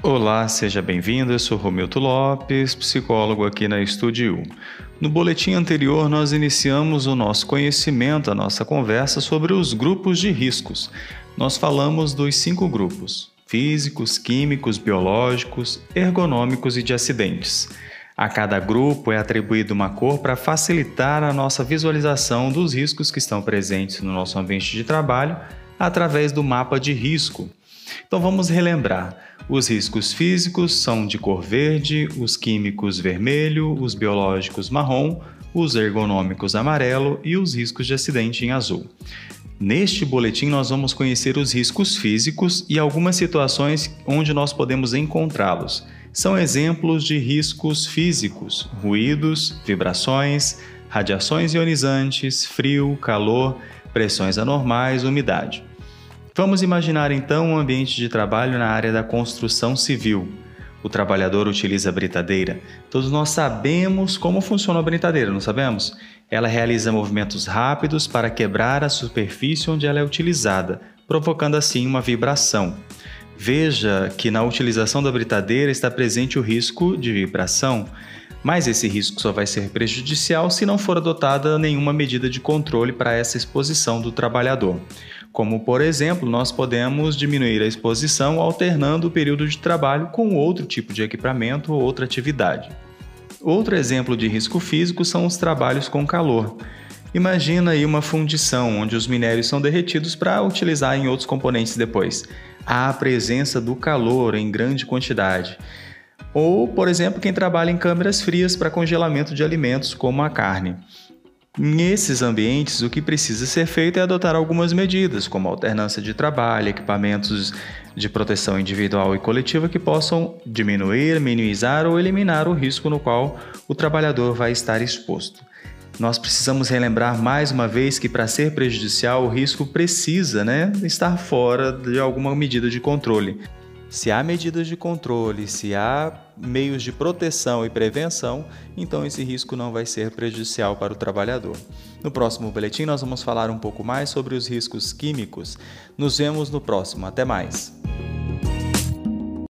Olá, seja bem-vindo. Eu sou Romildo Lopes, psicólogo aqui na Estúdio. No boletim anterior, nós iniciamos o nosso conhecimento, a nossa conversa sobre os grupos de riscos. Nós falamos dos cinco grupos: físicos, químicos, biológicos, ergonômicos e de acidentes. A cada grupo é atribuída uma cor para facilitar a nossa visualização dos riscos que estão presentes no nosso ambiente de trabalho através do mapa de risco. Então vamos relembrar. Os riscos físicos são de cor verde, os químicos vermelho, os biológicos marrom, os ergonômicos amarelo e os riscos de acidente em azul. Neste boletim, nós vamos conhecer os riscos físicos e algumas situações onde nós podemos encontrá-los. São exemplos de riscos físicos: ruídos, vibrações, radiações ionizantes, frio, calor, pressões anormais, umidade. Vamos imaginar então um ambiente de trabalho na área da construção civil. O trabalhador utiliza a britadeira. Todos nós sabemos como funciona a britadeira, não sabemos? Ela realiza movimentos rápidos para quebrar a superfície onde ela é utilizada, provocando assim uma vibração. Veja que na utilização da britadeira está presente o risco de vibração, mas esse risco só vai ser prejudicial se não for adotada nenhuma medida de controle para essa exposição do trabalhador como por exemplo, nós podemos diminuir a exposição alternando o período de trabalho com outro tipo de equipamento ou outra atividade. Outro exemplo de risco físico são os trabalhos com calor. Imagina aí uma fundição onde os minérios são derretidos para utilizar em outros componentes depois. Há a presença do calor em grande quantidade. Ou, por exemplo, quem trabalha em câmeras frias para congelamento de alimentos, como a carne. Nesses ambientes, o que precisa ser feito é adotar algumas medidas, como alternância de trabalho, equipamentos de proteção individual e coletiva que possam diminuir, minimizar ou eliminar o risco no qual o trabalhador vai estar exposto. Nós precisamos relembrar mais uma vez que para ser prejudicial o risco precisa né, estar fora de alguma medida de controle. Se há medidas de controle, se há meios de proteção e prevenção, então esse risco não vai ser prejudicial para o trabalhador. No próximo boletim, nós vamos falar um pouco mais sobre os riscos químicos. Nos vemos no próximo. Até mais!